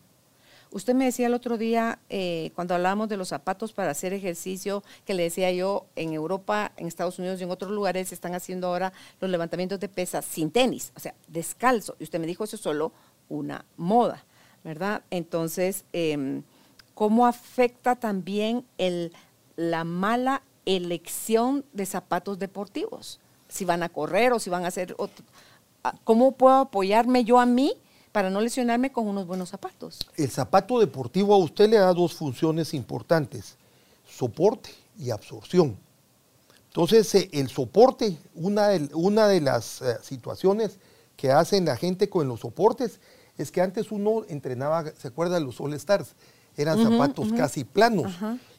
S2: Usted me decía el otro día, eh, cuando hablábamos de los zapatos para hacer ejercicio, que le decía yo, en Europa, en Estados Unidos y en otros lugares se están haciendo ahora los levantamientos de pesas sin tenis, o sea, descalzo. Y usted me dijo, eso es solo una moda, ¿verdad? Entonces, em, ¿cómo afecta también el, la mala elección de zapatos deportivos? Si van a correr o si van a hacer otro... ah, ¿Cómo puedo apoyarme yo a mí para no lesionarme con unos buenos zapatos?
S3: El zapato deportivo a usted le da dos funciones importantes, soporte y absorción. Entonces, eh, el soporte, una de, una de las eh, situaciones que hacen la gente con los soportes es que antes uno entrenaba, ¿se acuerdan los All Stars? Eran zapatos casi planos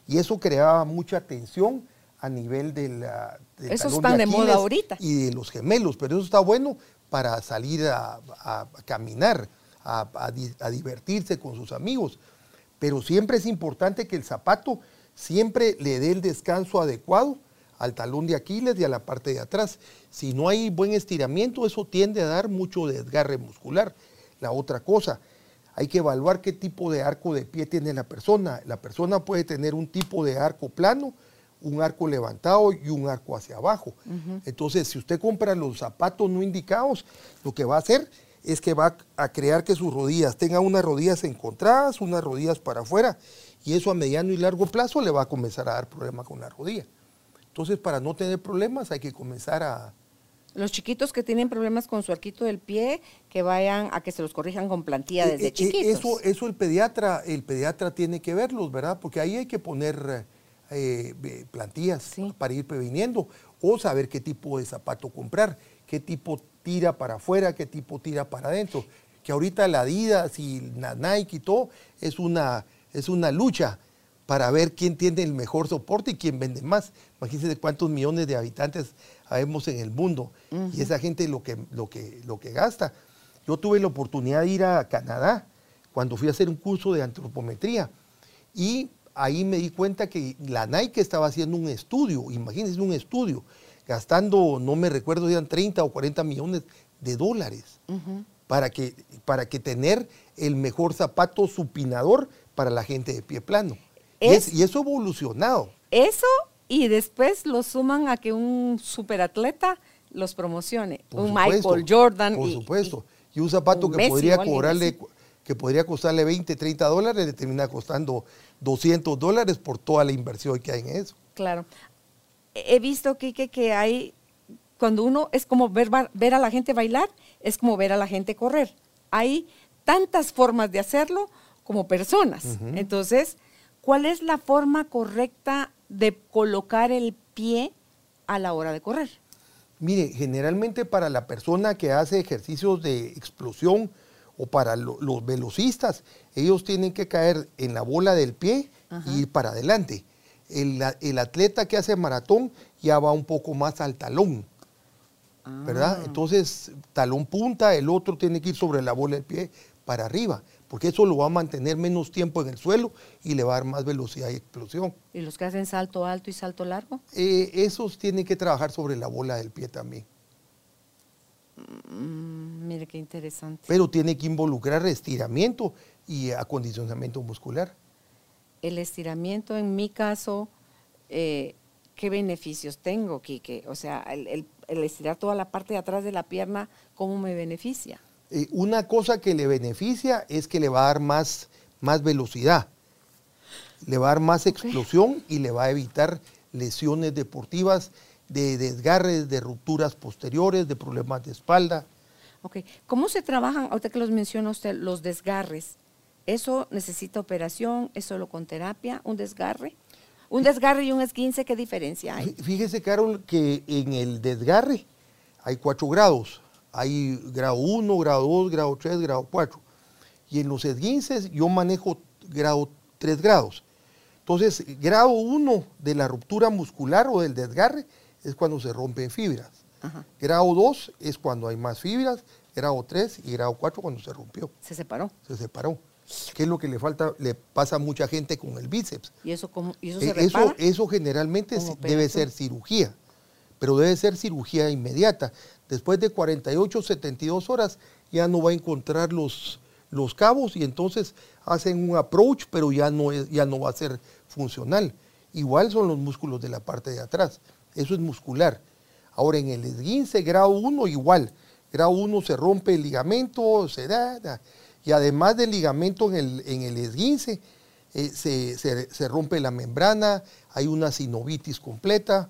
S3: y eso creaba mucha tensión a nivel de la, del
S2: están de moda ahorita.
S3: Y de los gemelos, pero eso está bueno para salir a, caminar, a divertirse con sus amigos. Pero siempre es importante que el zapato siempre le dé el descanso adecuado al talón de Aquiles y a la parte de atrás. Si no hay buen estiramiento, eso tiende a dar mucho desgarre muscular. La otra cosa, hay que evaluar qué tipo de arco de pie tiene la persona. La persona puede tener un tipo de arco plano, un arco levantado y un arco hacia abajo. Entonces, si usted compra los zapatos no indicados, lo que va a hacer es que va a crear que sus rodillas tengan unas rodillas encontradas, unas rodillas para afuera, y eso a mediano y largo plazo le va a comenzar a dar problemas con la rodilla. Entonces, para no tener problemas, hay que comenzar a,
S2: Los chiquitos que tienen problemas con su arquito del pie, que vayan a que se los corrijan con plantilla
S3: Eh,
S2: desde
S3: eh,
S2: chiquitos.
S3: Eso, eso el pediatra, el pediatra tiene que verlos, ¿verdad? Porque ahí hay que poner eh, eh, plantillas
S2: Sí.
S3: para ir previniendo o saber qué tipo de zapato comprar, qué tipo tira para afuera, qué tipo tira para adentro. Que ahorita la Adidas y la Nike y todo es una, es una lucha para ver quién tiene el mejor soporte y quién vende más. Imagínense cuántos millones de habitantes habemos en el mundo y esa gente lo que, lo que, lo que gasta. Yo tuve la oportunidad de ir a Canadá cuando fui a hacer un curso de antropometría y ahí me di cuenta que la Nike estaba haciendo un estudio, imagínense un estudio, gastando, no me recuerdo, eran 30 o 40 millones de dólares para, que, para que tener el mejor zapato supinador para la gente de pie plano. y, eso ha evolucionado.
S2: Eso y después lo suman a que un superatleta los promocione. un Michael Jordan.
S3: Por supuesto. Y, un zapato que podría cobrarle que podría costarle 20, 30 dólares, le termina costando 200 dólares por toda la inversión que hay en eso.
S2: Claro. He visto, Kike, que hay, cuando uno es como ver, ver a la gente bailar, es como ver a la gente correr. Hay tantas formas de hacerlo como personas. Entonces, ¿cuál es la forma correcta de colocar el pie a la hora de correr?
S3: Mire, generalmente para la persona que hace ejercicios de explosión o para los velocistas, ellos tienen que caer en la bola del pie y ir para adelante. El, atleta que hace maratón ya va un poco más al talón, ¿verdad? Ah. Entonces, talón punta, el otro tiene que ir sobre la bola del pie para arriba porque eso lo va a mantener menos tiempo en el suelo y le va a dar más velocidad y explosión.
S2: ¿Y los que hacen salto alto y salto largo?
S3: Eh, esos tienen que trabajar sobre la bola del pie también.
S2: Mm, mire qué interesante.
S3: Pero tiene que involucrar estiramiento y acondicionamiento muscular.
S2: El estiramiento, en mi caso, eh, ¿qué beneficios tengo, Quique? O sea, el estirar toda la parte de atrás de la pierna, ¿cómo me beneficia?
S3: Eh, una cosa que le beneficia es que le va a dar más, más velocidad, le va a dar más explosión y le va a evitar lesiones deportivas de desgarres, de rupturas posteriores, de problemas de espalda.
S2: Ok, ¿cómo se trabajan, ahorita que los menciona usted, los desgarres? ¿Eso necesita operación? ¿Es solo con terapia? ¿Un desgarre? ¿Un desgarre y un esguince qué diferencia hay?
S3: Fíjese, Carol, que en el desgarre hay cuatro grados. Hay grado 1, grado 2, grado 3, grado 4. Y en los esguinces yo manejo grado 3 grados. Entonces, grado 1 de la ruptura muscular o del desgarre es cuando se rompen fibras. Grado 2 es cuando hay más fibras, grado 3 y grado 4 cuando se rompió.
S2: Se separó.
S3: Se separó. ¿Qué es lo que le falta? Le pasa a mucha gente con el bíceps.
S2: ¿Y eso, cómo, eso
S3: se eh, eso, eso generalmente debe ser cirugía, pero debe ser cirugía inmediata después de 48, 72 horas ya no va a encontrar los, los cabos y entonces hacen un approach, pero ya no, es, ya no va a ser funcional. Igual son los músculos de la parte de atrás, eso es muscular. Ahora en el esguince grado 1 igual, grado 1 se rompe el ligamento, se da, y además del ligamento en el, en el esguince, eh, se, rompe la membrana, hay una sinovitis completa,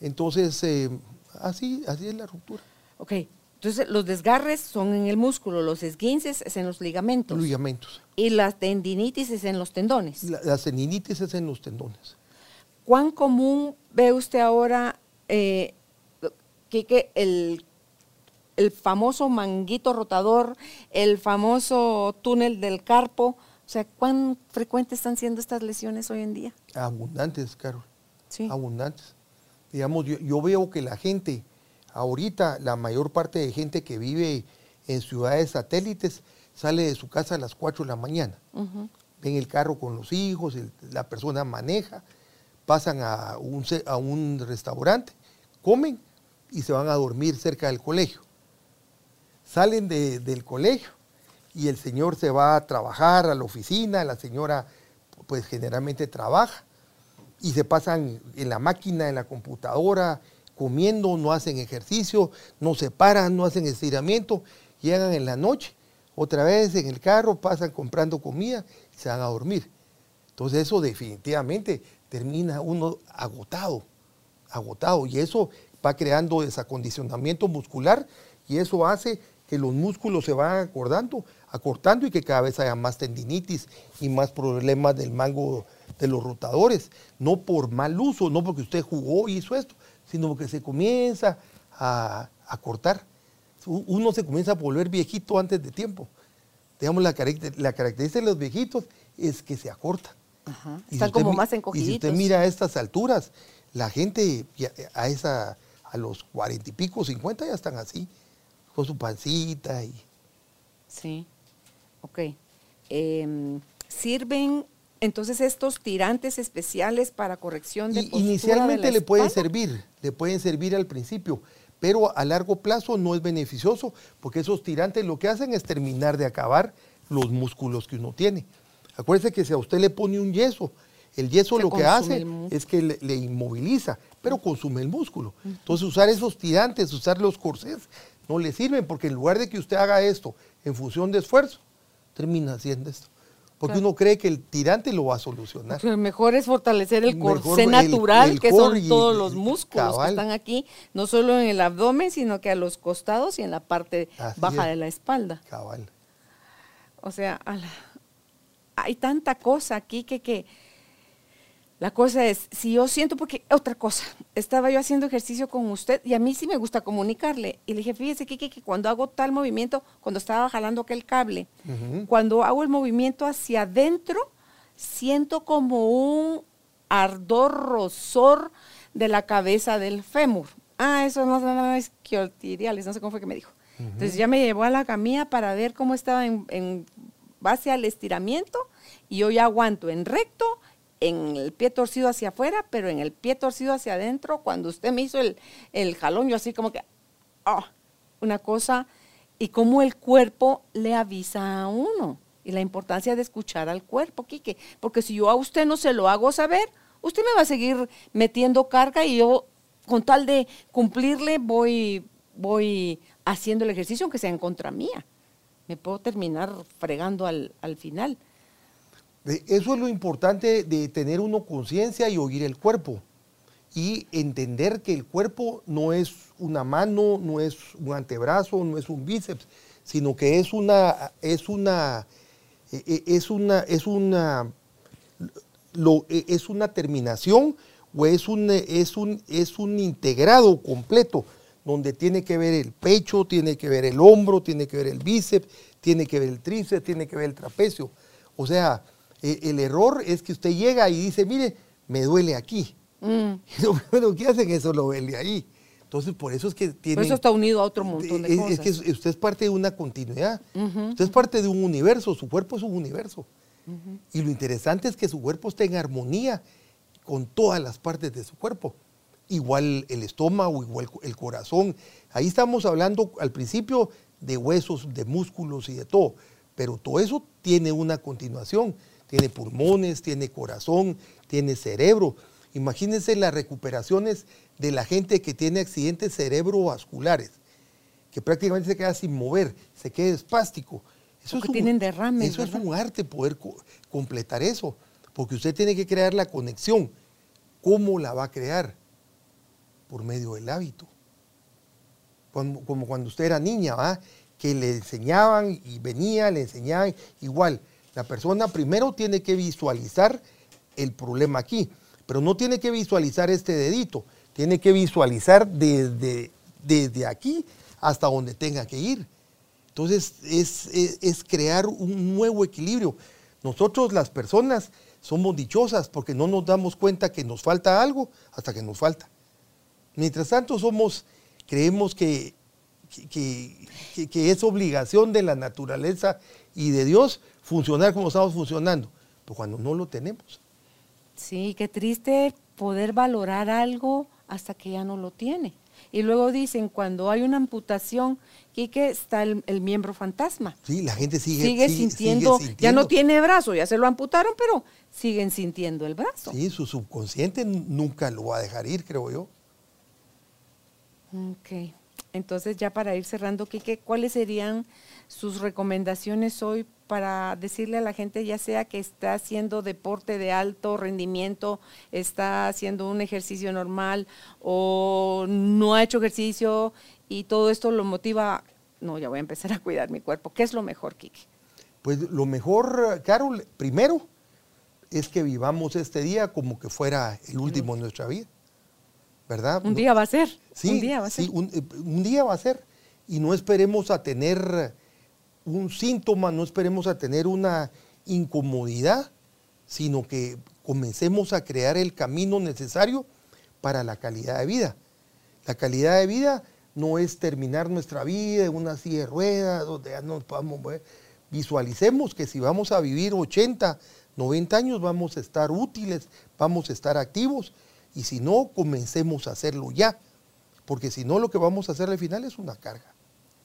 S3: entonces eh, así, así es la ruptura.
S2: Ok, entonces los desgarres son en el músculo, los esguinces es en los ligamentos.
S3: ligamentos.
S2: Y las tendinitis es en los tendones.
S3: La, las tendinitis es en los tendones.
S2: ¿Cuán común ve usted ahora eh, que, el, el famoso manguito rotador, el famoso túnel del carpo? O sea, ¿cuán frecuentes están siendo estas lesiones hoy en día?
S3: Abundantes, Carol. Sí. Abundantes. Digamos, yo veo que la gente Ahorita la mayor parte de gente que vive en ciudades satélites sale de su casa a las 4 de la mañana. Ven el carro con los hijos, la persona maneja, pasan a un, a un restaurante, comen y se van a dormir cerca del colegio. Salen del colegio y el señor se va a trabajar a la oficina, la señora pues generalmente trabaja y se pasan en la máquina, en la computadora, comiendo, no hacen ejercicio, no se paran, no hacen estiramiento, llegan en la noche, otra vez en el carro, pasan comprando comida y se van a dormir. Entonces eso definitivamente termina uno agotado, agotado, y eso va creando desacondicionamiento muscular y eso hace que los músculos se van acordando, acortando y que cada vez haya más tendinitis y más problemas del mango de los rotadores, no por mal uso, no porque usted jugó y hizo esto, sino que se comienza a, cortar. Uno se comienza a volver viejito antes de tiempo. Digamos, la, la característica de los viejitos es que se
S2: Están como más encogiditos.
S3: Y si usted mira a estas alturas, la gente a, esa, a los cuarenta y pico, cincuenta ya están así, con su pancita y,
S2: Sí, ok. Em, ¿Sirven entonces estos tirantes especiales para corrección de
S3: y, Inicialmente le pueden servir, le pueden servir al principio, pero a largo plazo no es beneficioso porque esos tirantes lo que hacen es terminar de acabar los músculos que uno tiene. Acuérdese que si a usted le pone un yeso, el yeso lo que hace es que le, inmoviliza, pero consume el músculo. Entonces usar esos tirantes, usar los corsés, no le sirven porque en lugar de que usted haga esto en función de esfuerzo, termina haciendo esto. Porque uno cree que el tirante lo va a solucionar.
S2: Lo mejor es fortalecer el corsé natural, que son todos los músculos que están aquí, no solo en el abdomen, sino que a los costados y en la parte baja de la espalda.
S3: Cabal.
S2: O sea, hay tanta cosa aquí que, que la cosa es, si yo siento, porque otra cosa, estaba yo haciendo ejercicio con usted y a mí sí me gusta comunicarle. Y le dije, fíjese, Kiki, que cuando hago tal movimiento, cuando estaba jalando aquel cable, cuando hago el movimiento hacia adentro, siento como un ardor, rosor de la cabeza del fémur. Ah, eso no es nada isquiotibiales, no sé cómo fue que me dijo. Entonces ya me llevó a la camilla para ver cómo estaba en, en base al estiramiento y yo ya aguanto en recto en el pie torcido hacia afuera, pero en el pie torcido hacia adentro, cuando usted me hizo el, el jalón, yo así como que, oh, una cosa, y cómo el cuerpo le avisa a uno, y la importancia de escuchar al cuerpo, Quique, porque si yo a usted no se lo hago saber, usted me va a seguir metiendo carga y yo, con tal de cumplirle, voy, voy haciendo el ejercicio, aunque sea en contra mía. Me puedo terminar fregando al, al final.
S3: Eso es lo importante de tener uno conciencia y oír el cuerpo. Y entender que el cuerpo no es una mano, no es un antebrazo, no es un bíceps, sino que es una, es una, e, e, es una, es una, e, es una terminación o es un, es, un, es un integrado completo, donde tiene que ver el pecho, tiene que ver el hombro, tiene que ver el bíceps, tiene que ver el tríceps, tiene que ver el trapecio. O sea, e, el error es que usted llega y dice, mire, me duele aquí. Mm. Y lo primero que hacen es lo duele ahí. Entonces, por eso es que tiene...
S2: Por eso está unido a otro montón de
S3: es,
S2: cosas.
S3: Es que usted es parte de una continuidad. Usted es parte de un universo, su cuerpo es un universo. Y lo interesante es que su cuerpo esté en armonía con todas las partes de su cuerpo. Igual el estómago, igual el corazón. Ahí estamos hablando al principio de huesos, de músculos y de todo. Pero todo eso tiene una continuación tiene pulmones, tiene corazón, tiene cerebro. Imagínense las recuperaciones de la gente que tiene accidentes cerebrovasculares, que prácticamente se queda sin mover, se queda espástico.
S2: Eso, es un, tienen derrames,
S3: eso es un arte poder completar eso, porque usted tiene que crear la conexión. ¿Cómo la va a crear? Por medio del hábito. Como, cuando usted era niña, ¿va? que le enseñaban y venía, le enseñaban igual. La persona primero tiene que visualizar el problema aquí, pero no tiene que visualizar este dedito, tiene que visualizar desde, desde aquí hasta donde tenga que ir. Entonces es, crear un nuevo equilibrio. Nosotros las personas somos dichosas porque no nos damos cuenta que nos falta algo hasta que nos falta. Mientras tanto somos, creemos que, que es obligación de la naturaleza y de Dios funcionar como estamos funcionando, pero cuando no lo tenemos.
S2: Sí, qué triste poder valorar algo hasta que ya no lo tiene. Y luego dicen, cuando hay una amputación, que está el, miembro fantasma.
S3: Sí, la gente sigue,
S2: sigue, sintiendo, ya no tiene brazo, ya se lo amputaron, pero siguen sintiendo el brazo.
S3: Sí, su subconsciente nunca lo va a dejar ir, creo yo.
S2: Ok, entonces ya para ir cerrando, Quique, ¿cuáles serían sus recomendaciones hoy para decirle a la gente, ya sea que está haciendo deporte de alto rendimiento, está haciendo un ejercicio normal o no ha hecho ejercicio y todo esto lo motiva, no, ya voy a empezar a cuidar mi cuerpo. ¿Qué es lo mejor, Kiki?
S3: Pues lo mejor, Carol, primero es que vivamos este día como que fuera el último de nuestra vida, ¿verdad?
S2: Un día va a ser.
S3: Sí, un día va a ser. Sí, un, eh, un día va a ser. Y no esperemos a tener un síntoma, no esperemos a tener una incomodidad, sino que comencemos a crear el camino necesario para la calidad de vida. La calidad de vida no es terminar nuestra vida en una silla de ruedas donde ya nos podamos mover. Visualicemos que si vamos a vivir 80, 90 años vamos a estar útiles, vamos a estar activos y si no, comencemos a hacerlo ya, porque si no lo que vamos a hacer al final es una carga.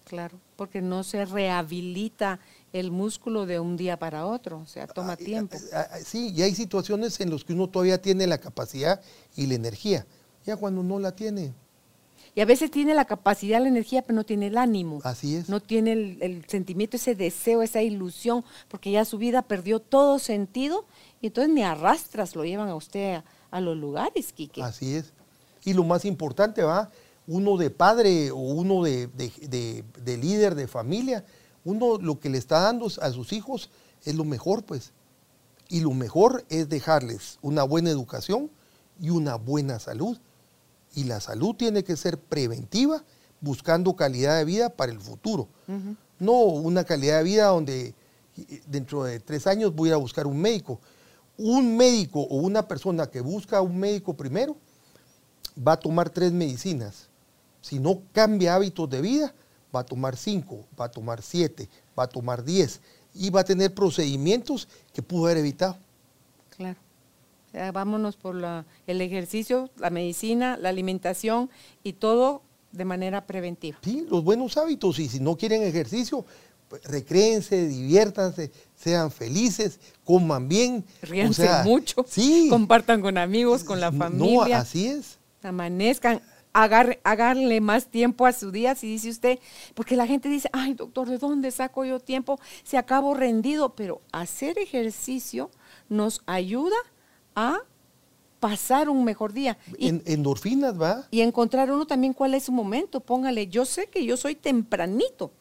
S2: Claro, porque no se rehabilita el músculo de un día para otro, o sea, toma tiempo.
S3: Sí, y hay situaciones en las que uno todavía tiene la capacidad y la energía, ya cuando no la tiene.
S2: Y a veces tiene la capacidad, la energía, pero no tiene el ánimo.
S3: Así es.
S2: No tiene el, sentimiento, ese deseo, esa ilusión, porque ya su vida perdió todo sentido y entonces ni arrastras lo llevan a usted a, los lugares, Quique.
S3: Así es. Y lo más importante, va, uno de padre o uno de, de líder de familia, uno lo que le está dando a sus hijos es lo mejor, pues. Y lo mejor es dejarles una buena educación y una buena salud. Y la salud tiene que ser preventiva, buscando calidad de vida para el futuro. No una calidad de vida donde dentro de tres años voy a buscar un médico. Un médico o una persona que busca un médico primero va a tomar tres medicinas. Si no cambia hábitos de vida, va a tomar cinco, va a tomar siete, va a tomar diez y va a tener procedimientos que pudo haber evitado.
S2: Claro. vámonos por la, el ejercicio, la medicina, la alimentación y todo de manera preventiva.
S3: Sí, los buenos hábitos y si no quieren ejercicio, recréense, diviértanse, sean felices, coman bien.
S2: Ríanse mucho, sí. compartan con amigos, con la familia.
S3: No, así es.
S2: Amanezcan, hagarle más tiempo a su día, si dice usted, porque la gente dice, ay doctor, ¿de dónde saco yo tiempo? Se acabo rendido, pero hacer ejercicio nos ayuda a pasar un mejor día.
S3: en, endorfinas, ¿va?
S2: Y encontrar uno también cuál es su momento. Póngale, yo sé que yo soy tempranito,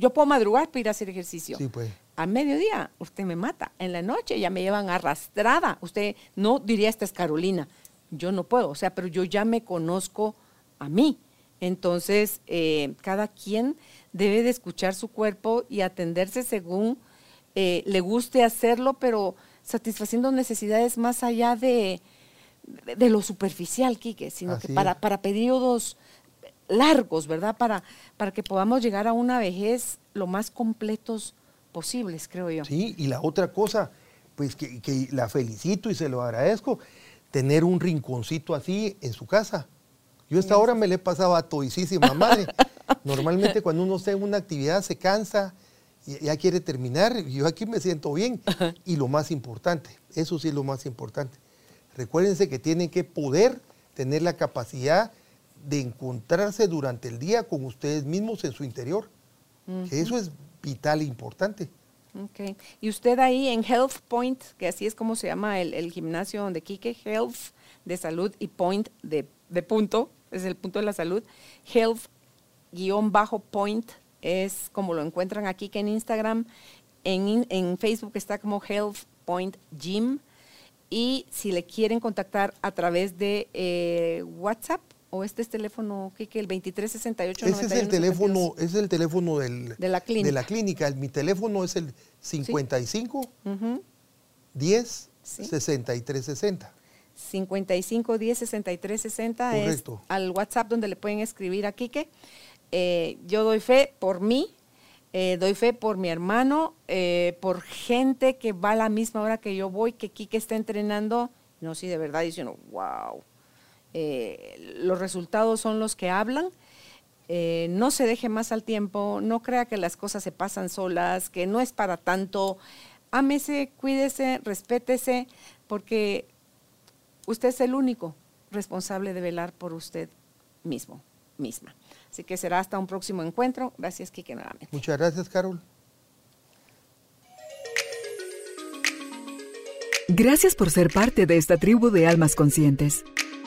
S2: yo puedo madrugar para ir a hacer ejercicio.
S3: Sí, pues.
S2: A mediodía usted me mata, en la noche ya me llevan arrastrada. Usted no diría, esta es Carolina yo no puedo, o sea, pero yo ya me conozco a mí. Entonces, eh, cada quien debe de escuchar su cuerpo y atenderse según eh, le guste hacerlo, pero satisfaciendo necesidades más allá de, de, lo superficial, Quique, sino que para, para periodos largos, ¿verdad? Para, para que podamos llegar a una vejez lo más completos posibles, creo yo.
S3: Sí, y la otra cosa, pues que, que la felicito y se lo agradezco, tener un rinconcito así en su casa. Yo esta hora me le pasaba a toicísima madre. Normalmente cuando uno está en una actividad se cansa, ya quiere terminar, y yo aquí me siento bien. Y lo más importante, eso sí es lo más importante. Recuérdense que tienen que poder tener la capacidad de encontrarse durante el día con ustedes mismos en su interior. que eso es vital e importante.
S2: Okay. Y usted ahí en Health Point, que así es como se llama el, gimnasio donde Kike, Health de salud y Point de, punto, es el punto de la salud. Health guion bajo Point es como lo encuentran aquí que en Instagram. En, en Facebook está como Health Point Gym. Y si le quieren contactar a través de eh, WhatsApp, o este es teléfono, Kike, el 2368
S3: Ese es el teléfono, es el teléfono del,
S2: de, la clínica.
S3: de la clínica. Mi teléfono es el 55 10 63 60.
S2: 55 10 63 60 es al WhatsApp donde le pueden escribir a Quique. Eh, yo doy fe por mí, eh, doy fe por mi hermano, eh, por gente que va a la misma hora que yo voy, que Quique está entrenando. No, sí, de verdad, diciendo, wow, eh, los resultados son los que hablan. Eh, no se deje más al tiempo, no crea que las cosas se pasan solas, que no es para tanto. Ámese, cuídese, respétese, porque usted es el único responsable de velar por usted mismo, misma. Así que será hasta un próximo encuentro. Gracias, Kike, nuevamente.
S3: Muchas gracias, Carol.
S1: Gracias por ser parte de esta tribu de almas conscientes.